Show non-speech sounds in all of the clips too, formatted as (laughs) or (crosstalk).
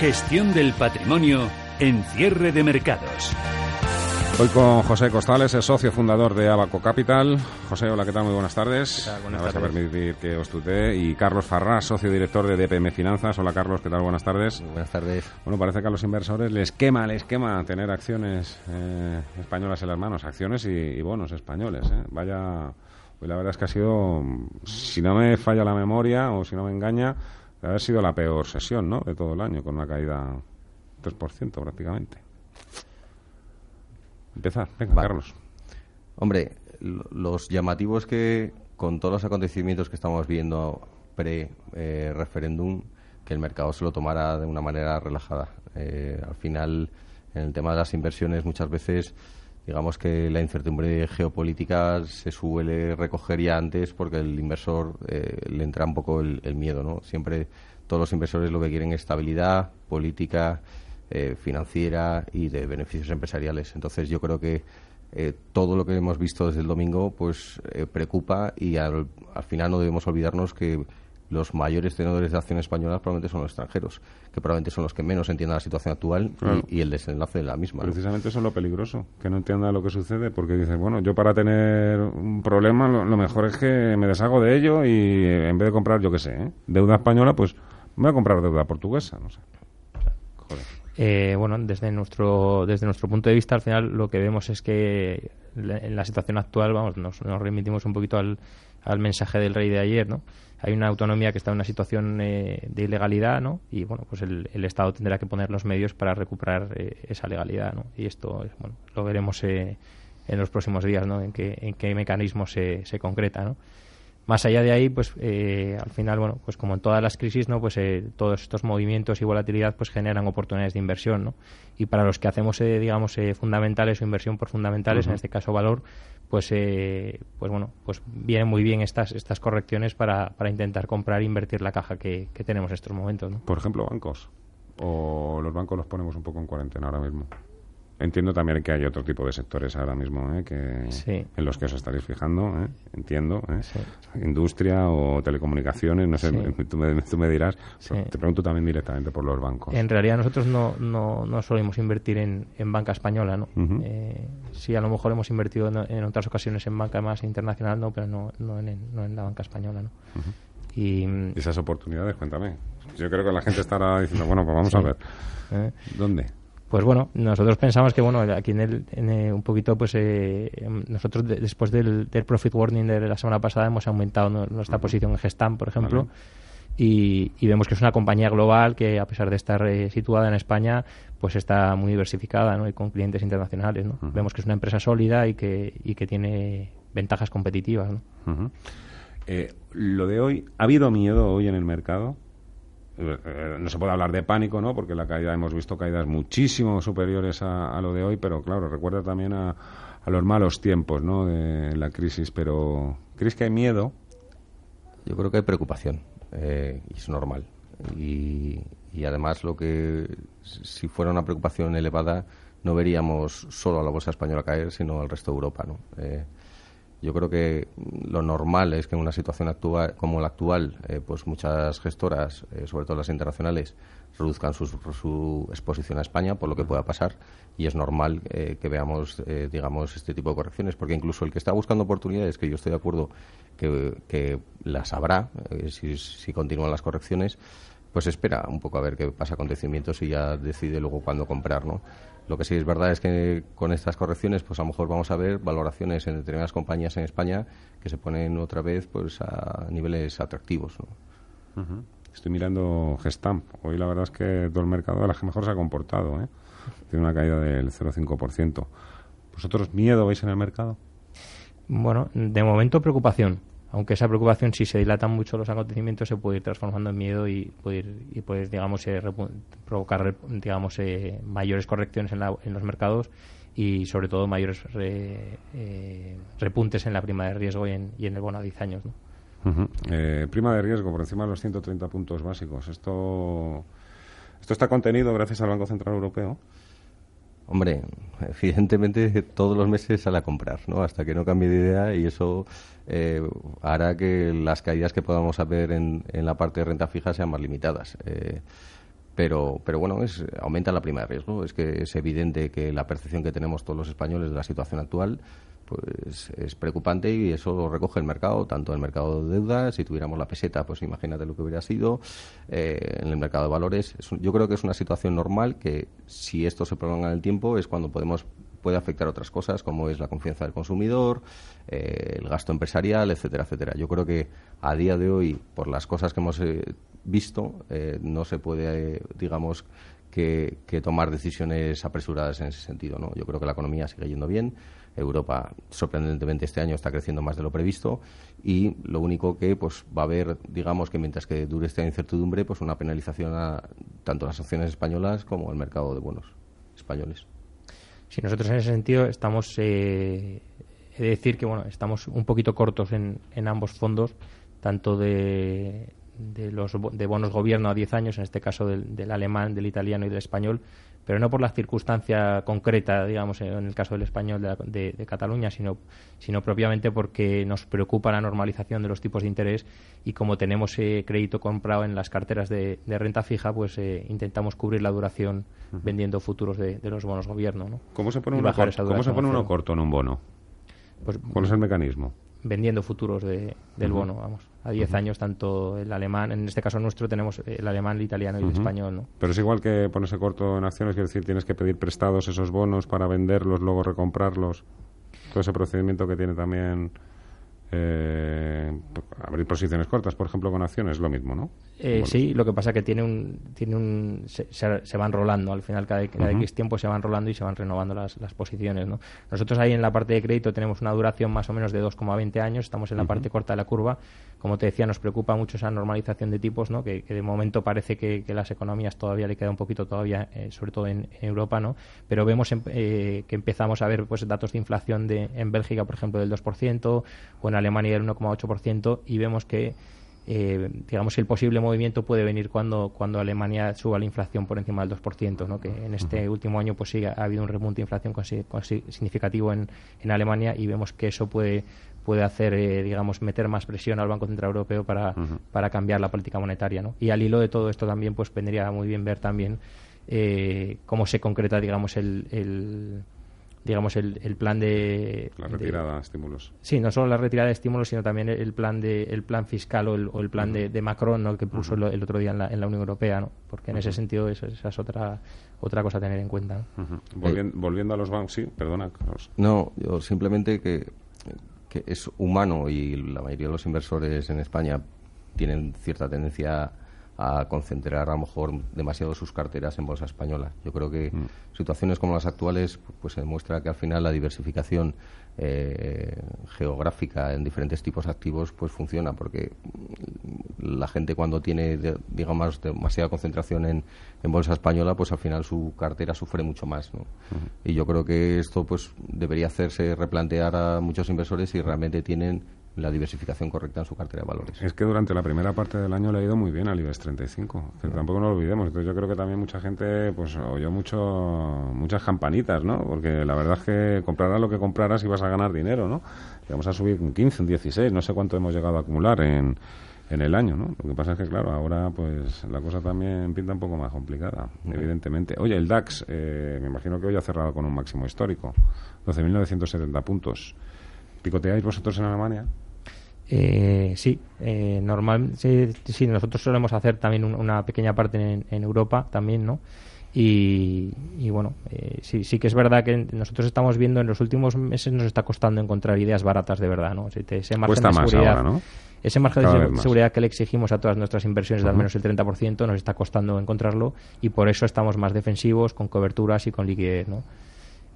Gestión del patrimonio en cierre de mercados. Hoy con José Costales, el socio fundador de Abaco Capital. José, hola, ¿qué tal? Muy buenas tardes. Buenas Me vas a permitir que os tutee. Y Carlos Farrás, socio director de DPM Finanzas. Hola, Carlos, ¿qué tal? Buenas tardes. Buenas tardes. Bueno, parece que a los inversores les quema, les quema tener acciones eh, españolas en las manos, acciones y, y bonos españoles. ¿eh? Vaya, hoy la verdad es que ha sido, si no me falla la memoria o si no me engaña, debe haber sido la peor sesión ¿no? de todo el año, con una caída 3% prácticamente. Empezar, venga, Vale. Carlos. Hombre, lo- los llamativos que, con todos los acontecimientos que estamos viendo pre-referéndum, que el mercado se lo tomara de una manera relajada. Eh, al final, en el tema de las inversiones, muchas veces, digamos que la incertidumbre geopolítica se suele recoger ya antes porque el inversor eh, le entra un poco el, miedo, ¿no? Siempre todos los inversores lo que quieren es estabilidad política, eh, financiera y de beneficios empresariales. Entonces, yo creo que eh, todo lo que hemos visto desde el domingo pues eh, preocupa y al final no debemos olvidarnos que los mayores tenedores de acciones españolas probablemente son los extranjeros, que probablemente son los que menos entiendan la situación actual y- Claro. y, el desenlace de la misma. ¿no? Precisamente eso es lo peligroso, que no entienda lo que sucede, porque dices, bueno, yo para tener un problema lo, lo mejor es que me deshago de ello y eh, en vez de comprar, yo qué sé, ¿eh? deuda española, pues voy a comprar deuda portuguesa, no sé. Joder. Eh, bueno, desde nuestro desde nuestro punto de vista, al final lo que vemos es que en la situación actual, vamos, nos, nos remitimos un poquito al, al mensaje del rey de ayer, ¿no? Hay una autonomía que está en una situación eh, de ilegalidad, ¿no? Y bueno, pues el, el Estado tendrá que poner los medios para recuperar eh, esa legalidad, ¿no? Y esto, es, bueno, lo veremos eh, en los próximos días, ¿no? En qué, en qué mecanismo se, se concreta, ¿no? Más allá de ahí, pues eh, al final, bueno, pues como en todas las crisis, ¿no? Pues eh, todos estos movimientos y volatilidad pues generan oportunidades de inversión, ¿no? Y para los que hacemos, eh, digamos, eh, fundamentales o inversión por fundamentales, en este caso valor, pues eh, pues bueno, pues vienen muy bien estas estas correcciones para, para intentar comprar e invertir la caja que, que tenemos en estos momentos, ¿no? Por ejemplo, bancos. O los bancos los ponemos un poco en cuarentena ahora mismo. Entiendo también que hay otro tipo de sectores ahora mismo ¿eh? que, Sí. en los que os estaréis fijando, ¿eh? entiendo. ¿eh? Sí. Industria o telecomunicaciones, no sé, Sí. (laughs) tú, me, tú me dirás. Te pregunto también directamente por los bancos. En realidad nosotros no, no, no solemos invertir en, en banca española, ¿no? Ujú. Eh, sí, a lo mejor hemos invertido en, en otras ocasiones en banca más internacional, no, pero no, no, en, no en la banca española, ¿no? Y Esas oportunidades, cuéntame. Yo creo que la gente estará diciendo, bueno, pues vamos a ver. eh, ¿Dónde? Pues bueno, nosotros pensamos que bueno, aquí en el, en el- un poquito pues eh, nosotros de- después del, del profit warning de la semana pasada hemos aumentado nu- nuestra posición en Gestam, por ejemplo. Y, y vemos que es una compañía global que a pesar de estar eh, situada en España pues está muy diversificada ¿no? y con clientes internacionales ¿no? vemos que es una empresa sólida y que, y que tiene ventajas competitivas ¿no? Eh, lo de hoy, ¿ha habido miedo hoy en el mercado? Eh, no se puede hablar de pánico, ¿no? Porque la caída, hemos visto caídas muchísimo superiores a, a lo de hoy, pero claro, recuerda también a, a los malos tiempos, ¿no? De la crisis, pero ¿crees que hay miedo? Yo creo que hay preocupación eh, y es normal. Y, y además lo que si fuera una preocupación elevada no veríamos solo a la bolsa española caer, sino al resto de Europa. ¿no? Eh, yo creo que lo normal es que en una situación como la actual, eh, pues muchas gestoras, eh, sobre todo las internacionales, reduzcan su, exposición a España por lo que pueda pasar y es normal eh, que veamos, eh, digamos, este tipo de correcciones, porque incluso el que está buscando oportunidades, que yo estoy de acuerdo que, que las habrá eh, si, si continúan las correcciones, pues espera un poco a ver qué pasa acontecimientos y ya decide luego cuándo comprar, ¿no? Lo que sí es verdad es que con estas correcciones, pues a lo mejor vamos a ver valoraciones en determinadas compañías en España que se ponen otra vez pues a niveles atractivos, ¿no? Estoy mirando Gestamp. Hoy la verdad es que todo el mercado de las que mejor se ha comportado, ¿eh? Tiene una caída del 0,5%. ¿Vosotros miedo veis en el mercado? Bueno, de momento preocupación. Aunque esa preocupación, si se dilatan mucho los acontecimientos, se puede ir transformando en miedo y puede, y digamos, eh, provocar digamos, eh, mayores correcciones en, los mercados y, sobre todo, mayores eh, repuntes en la prima de riesgo y en, en el bono a 10 años. ¿no? prima de riesgo por encima de los 130 puntos básicos. Esto, esto está contenido gracias al Banco Central Europeo. Hombre, evidentemente todos los meses sale a comprar, ¿no? Hasta que no cambie de idea y eso eh, hará que las caídas que podamos haber en, la parte de renta fija sean más limitadas. Eh, pero, pero bueno, es, aumenta la prima de riesgo. Es que es evidente que la percepción que tenemos todos los españoles de la situación actual pues es preocupante y eso lo recoge el mercado, tanto el mercado de deuda, si tuviéramos la peseta, pues imagínate lo que hubiera sido, eh, en el mercado de valores. yo creo que es una situación normal que si esto se prolonga en el tiempo es cuando podemos puede afectar otras cosas como es la confianza del consumidor, eh, el gasto empresarial, etcétera, etcétera. Yo creo que a día de hoy, por las cosas que hemos eh, visto, no se puede, digamos, que, que, tomar decisiones apresuradas en ese sentido. ¿no? Yo creo que la economía sigue yendo bien. Europa, sorprendentemente, este año está creciendo más de lo previsto y lo único que pues va a haber, digamos que mientras que dure esta incertidumbre, pues una penalización a tanto las acciones españolas como el mercado de bonos españoles. Sí, nosotros en ese sentido estamos, eh, he de decir que bueno, estamos un poquito cortos en, en ambos fondos, tanto de, de los de bonos gobierno a 10 años, en este caso del, del, alemán, del italiano y del español, pero no por la circunstancia concreta, digamos, en el caso del español de, Cataluña, sino, sino propiamente porque nos preocupa la normalización de los tipos de interés y como tenemos eh, crédito comprado en las carteras de, renta fija, pues eh, intentamos cubrir la duración vendiendo futuros de, los bonos gobierno. ¿no? ¿Cómo se pone, uno, ¿cómo se pone uno corto en un bono? Pues, ¿Cuál es el mecanismo? Vendiendo futuros de, del bono, vamos. A 10 años, tanto el alemán, en este caso nuestro, tenemos el alemán, el italiano y el español, ¿no? Pero es igual que ponerse corto en acciones, es decir, tienes que pedir prestados esos bonos para venderlos, luego recomprarlos. Todo ese procedimiento que tiene también eh, abrir posiciones cortas, por ejemplo, con acciones, lo mismo, ¿no? Eh, sí, lo que pasa que tiene un, tiene un, se, se, van rolando, al final cada, cada X tiempo se van rolando y se van renovando las, las posiciones, ¿no? Nosotros ahí en la parte de crédito tenemos una duración más o menos de 2,20 años, estamos en la parte corta de la curva, como te decía, nos preocupa mucho esa normalización de tipos, ¿no? Que, de momento parece que, las economías todavía le queda un poquito todavía, eh, sobre todo en, Europa, ¿no? Pero vemos que empezamos a ver pues datos de inflación de, en Bélgica, por ejemplo, del 2%, o en Alemania del 1,8% y vemos que eh, digamos el posible movimiento puede venir cuando cuando Alemania suba la inflación por encima del 2%, ¿no? que en este último año pues sí ha habido un repunte de inflación significativo en, en Alemania y vemos que eso puede puede hacer, eh, digamos, meter más presión al Banco Central Europeo para, para cambiar la política monetaria. ¿no? Y al hilo de todo esto también, pues vendría muy bien ver también eh, cómo se concreta, digamos, el digamos, el, el plan de... La retirada de, estímulos. Sí, no solo la retirada de estímulos, sino también el plan de el plan fiscal o el, plan de, de, Macron, ¿no? que puso el, otro día en la, en la Unión Europea, ¿no? Porque en ese sentido esa, es otra otra cosa a tener en cuenta. volviendo, a los bancos, sí, perdona, No, yo simplemente que, que es humano y la mayoría de los inversores en España tienen cierta tendencia a concentrar a lo mejor demasiado sus carteras en bolsa española. Yo creo que mm. situaciones como las actuales pues se demuestra que al final la diversificación eh, geográfica en diferentes tipos de activos pues funciona porque la gente cuando tiene digamos demasiada concentración en, en, bolsa española pues al final su cartera sufre mucho más ¿no? y yo creo que esto pues debería hacerse replantear a muchos inversores si realmente tienen la diversificación correcta en su cartera de valores. Es que durante la primera parte del año le ha ido muy bien al IBEX 35, que tampoco nos olvidemos. Entonces yo creo que también mucha gente pues oyó mucho, muchas campanitas, ¿no? Porque la verdad es que comprarás lo que comprarás y vas a ganar dinero, ¿no? vamos a subir un 15, un 16, no sé cuánto hemos llegado a acumular en, en el año, ¿no? Lo que pasa es que, claro, ahora pues la cosa también pinta un poco más complicada, evidentemente. Oye, el DAX, eh, me imagino que hoy ha cerrado con un máximo histórico, 12.970 puntos. ¿Picoteáis vosotros en Alemania? Eh, sí, eh, normal, sí, nosotros solemos hacer también una pequeña parte en, Europa también, ¿no? Y, bueno, eh, sí, sí que es verdad que nosotros estamos viendo en los últimos meses nos está costando encontrar ideas baratas de verdad, ¿no? ese margen de seguridad, Ese margen de seguridad que le exigimos a todas nuestras inversiones de al menos el 30% nos está costando encontrarlo y por eso estamos más defensivos con coberturas y con liquidez, ¿no?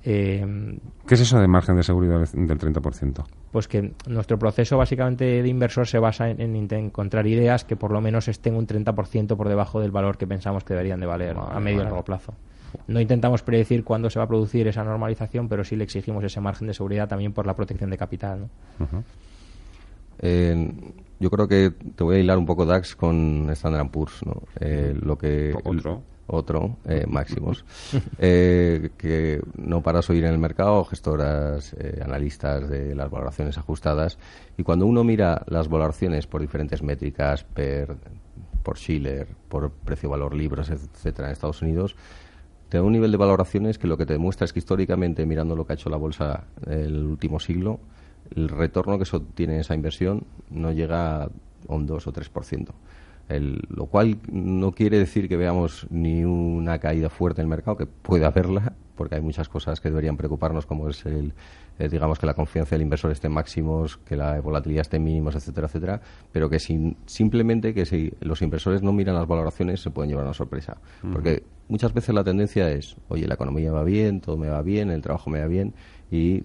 Eh, ¿Qué es eso de margen de seguridad del 30%? Pues que nuestro proceso básicamente de inversor se basa en, encontrar ideas que por lo menos estén un 30% por debajo del valor que pensamos que deberían de valer a medio y largo plazo. No intentamos predecir cuándo se va a producir esa normalización, pero sí le exigimos ese margen de seguridad también por la protección de capital. yo creo que te voy a hilar un poco DAX con Standard Poor's. ¿no? Eh, lo que, Otro otro, eh, Máximos, eh, que no paras oír en el mercado, gestoras, eh, analistas de las valoraciones ajustadas. Y cuando uno mira las valoraciones por diferentes métricas, per, por Schiller, por precio-valor libros, etcétera, en Estados Unidos, te da un nivel de valoraciones que lo que te demuestra es que históricamente, mirando lo que ha hecho la bolsa el último siglo, el retorno que tiene esa inversión no llega a un 2 o 3% lo cual no quiere decir que veamos ni una caída fuerte en el mercado, que puede haberla, porque hay muchas cosas que deberían preocuparnos, como es el, eh, digamos que la confianza del inversor esté en máximos, que la volatilidad esté en mínimos, etcétera, etcétera, pero que sin, simplemente que si los inversores no miran las valoraciones se pueden llevar una sorpresa, porque muchas veces la tendencia es, oye, la economía va bien, todo me va bien, el trabajo me va bien y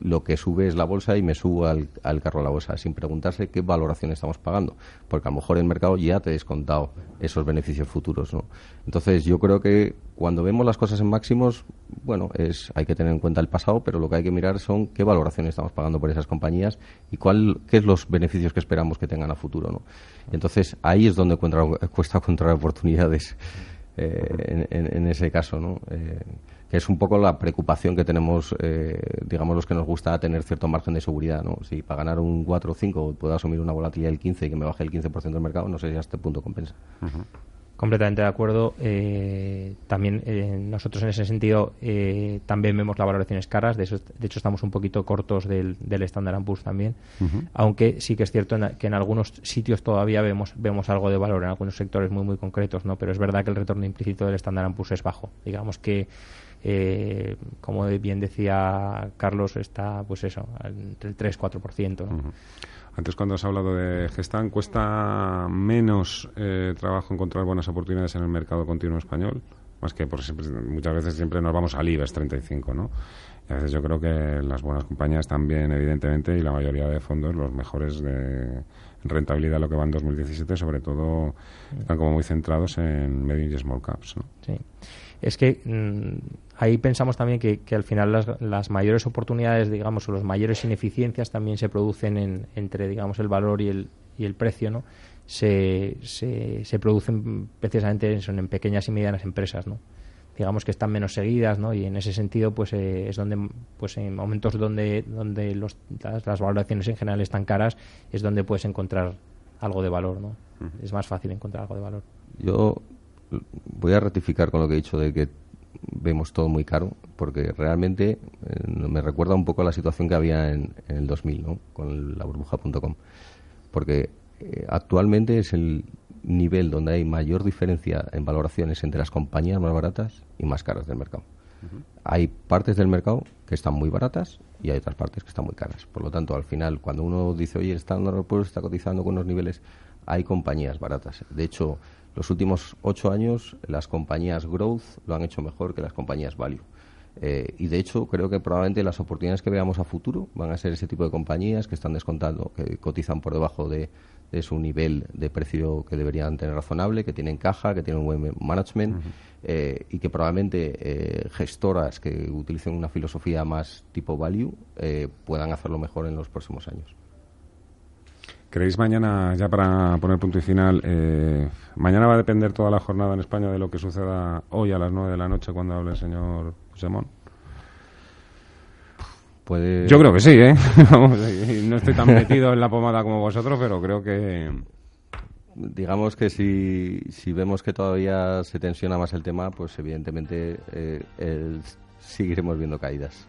lo que sube es la bolsa y me subo al, carro de la bolsa, sin preguntarse qué valoración estamos pagando, porque a lo mejor el mercado ya te ha descontado esos beneficios futuros. ¿no? Entonces, yo creo que cuando vemos las cosas en máximos, bueno, es, hay que tener en cuenta el pasado, pero lo que hay que mirar son qué valoración estamos pagando por esas compañías y cuál, qué es los beneficios que esperamos que tengan a futuro. ¿no? Entonces, ahí es donde cuesta (laughs) encontrar oportunidades eh, en, ese caso. ¿no? Eh, que es un poco la preocupación que tenemos, eh, digamos, los que nos gusta tener cierto margen de seguridad, ¿no? Si para ganar un 4 o 5 puedo asumir una volatilidad del 15 y que me baje el 15% del mercado, no sé si a este punto compensa. Completamente de acuerdo. Eh, también eh, nosotros en ese sentido también vemos las valoraciones caras. De, de hecho, estamos un poquito cortos del, del Standard Poor's también. Aunque sí que es cierto que en algunos sitios todavía vemos, vemos algo de valor, en algunos sectores muy, muy concretos, ¿no? Pero es verdad que el retorno implícito del Standard Poor's es bajo. Digamos que eh, como bien decía Carlos, está pues eso, entre el 3-4%. Antes cuando has hablado de Gestan, ¿cuesta menos eh, trabajo encontrar buenas oportunidades en el mercado continuo español? Más que por siempre, muchas veces siempre nos vamos al IBEX 35, ¿no? Veces yo creo que las buenas compañías también, evidentemente, y la mayoría de fondos, los mejores de rentabilidad lo que va en 2017, sobre todo están como muy centrados en medium y small caps, ¿no? Sí es que mm, ahí pensamos también que, al final las, las, mayores oportunidades, digamos, o las mayores ineficiencias también se producen en, entre, digamos, el valor y el, y el precio, ¿no? Se, se, producen precisamente en, en pequeñas y medianas empresas, ¿no? Digamos que están menos seguidas, ¿no? Y en ese sentido, pues eh, es donde, pues en momentos donde, donde los, las, valoraciones en general están caras, es donde puedes encontrar algo de valor, ¿no? Es más fácil encontrar algo de valor. Yo voy a ratificar con lo que he dicho de que vemos todo muy caro, porque realmente eh, me recuerda un poco a la situación que había en, el 2000, ¿no? Con la burbuja.com. Porque eh, actualmente es el nivel donde hay mayor diferencia en valoraciones entre las compañías más baratas y más caras del mercado. Hay partes del mercado que están muy baratas y hay otras partes que están muy caras. Por lo tanto, al final, cuando uno dice, oye, el Standard Poor's está cotizando con unos niveles, hay compañías baratas. De hecho, los últimos ocho años las compañías growth lo han hecho mejor que las compañías value. Eh, y de hecho creo que probablemente las oportunidades que veamos a futuro van a ser ese tipo de compañías que están descontando, que cotizan por debajo de, su nivel de precio que deberían tener razonable, que tienen caja, que tienen un buen management eh, y que probablemente eh, gestoras que utilicen una filosofía más tipo value puedan hacerlo mejor en los próximos años. ¿Creéis mañana, ya para poner punto y final, eh, mañana va a depender toda la jornada en España de lo que suceda hoy a las 9 de la noche cuando hable el señor Puigdemont? Puede... Yo creo que sí, ¿eh? (laughs) no estoy tan metido en la pomada como vosotros, pero creo que... Digamos que si, si vemos que todavía se tensiona más el tema, pues evidentemente eh, seguiremos viendo caídas.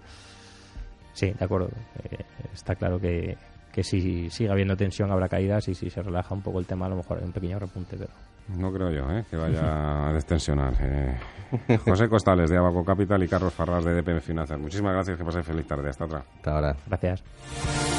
Sí, de acuerdo. Eh, está claro que que si sigue habiendo tensión habrá caídas y si se relaja un poco el tema a lo mejor hay un pequeño repunte, pero... No creo yo, ¿eh? que vaya a destensionar. Eh. José Costales de Abaco Capital y Carlos Farras de DPM Finanzas. Muchísimas gracias, que paséis feliz tarde. Hasta otra. Hasta ahora. Gracias.